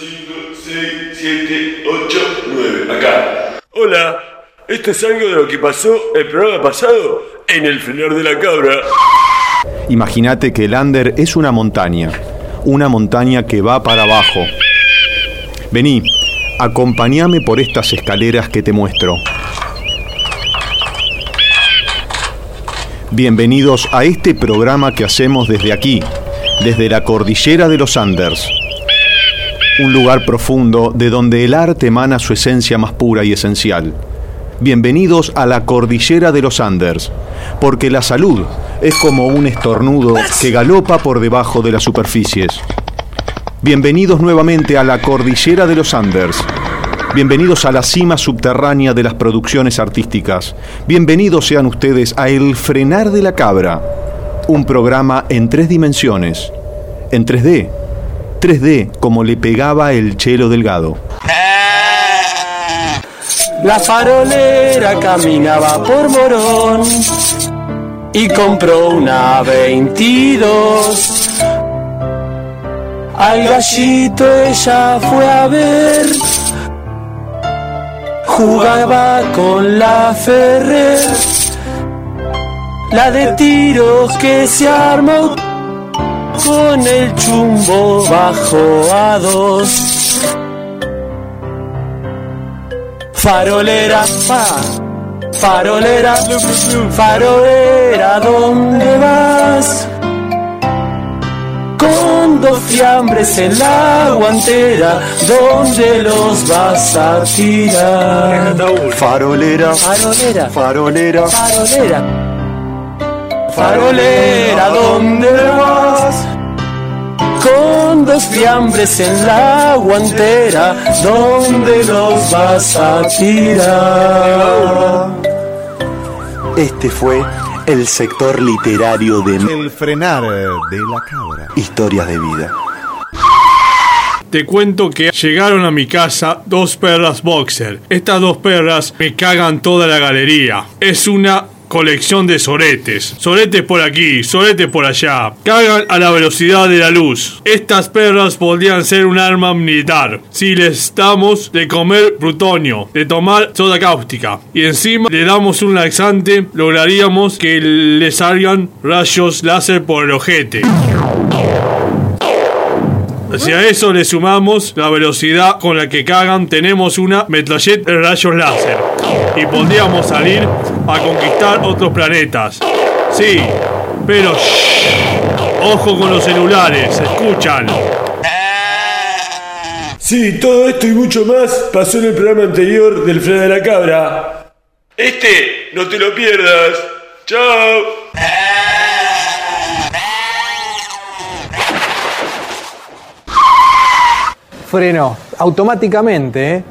5, 6, 7, 8, 9. Acá. Hola. Esto es algo de lo que pasó el programa pasado en el frenar de la cabra. Imagínate que el Ander es una montaña, una montaña que va para abajo. Vení, acompáñame por estas escaleras que te muestro. Bienvenidos a este programa que hacemos desde aquí, desde la cordillera de los Anders. Un lugar profundo de donde el arte emana su esencia más pura y esencial. Bienvenidos a la cordillera de los Anders, porque la salud es como un estornudo que galopa por debajo de las superficies. Bienvenidos nuevamente a la cordillera de los Anders. Bienvenidos a la cima subterránea de las producciones artísticas. Bienvenidos sean ustedes a El Frenar de la Cabra, un programa en tres dimensiones, en 3D. 3D como le pegaba el chelo delgado. La farolera caminaba por Morón y compró una 22. Al gallito ella fue a ver, jugaba con la Ferrer, la de tiros que se armó con el chumbo bajo a dos. Farolera, fa, farolera, farolera, ¿dónde vas? Con dos fiambres en la guantera, ¿dónde los vas a tirar? Farolera, Farolera, farolera, farolera, farolera, ¿dónde vas? Dos fiambres en la guantera, ¿dónde los vas a tirar? Este fue el sector literario de El frenar de la cabra. Historias de vida. Te cuento que llegaron a mi casa dos perras boxer. Estas dos perras me cagan toda la galería. Es una colección de soretes. Soretes por aquí, soretes por allá. Cagan a la velocidad de la luz. Estas perras podrían ser un arma militar. Si les damos de comer plutonio, de tomar soda cáustica y encima le damos un laxante, lograríamos que le salgan rayos láser por el ojete. Si a eso le sumamos la velocidad con la que cagan, tenemos una metralleta rayos láser. Y podríamos salir a conquistar otros planetas. Sí, pero shh, ojo con los celulares, escuchan. Sí, todo esto y mucho más pasó en el programa anterior del frenar de la cabra. Este, no te lo pierdas. Chao. Frenó automáticamente, ¿eh?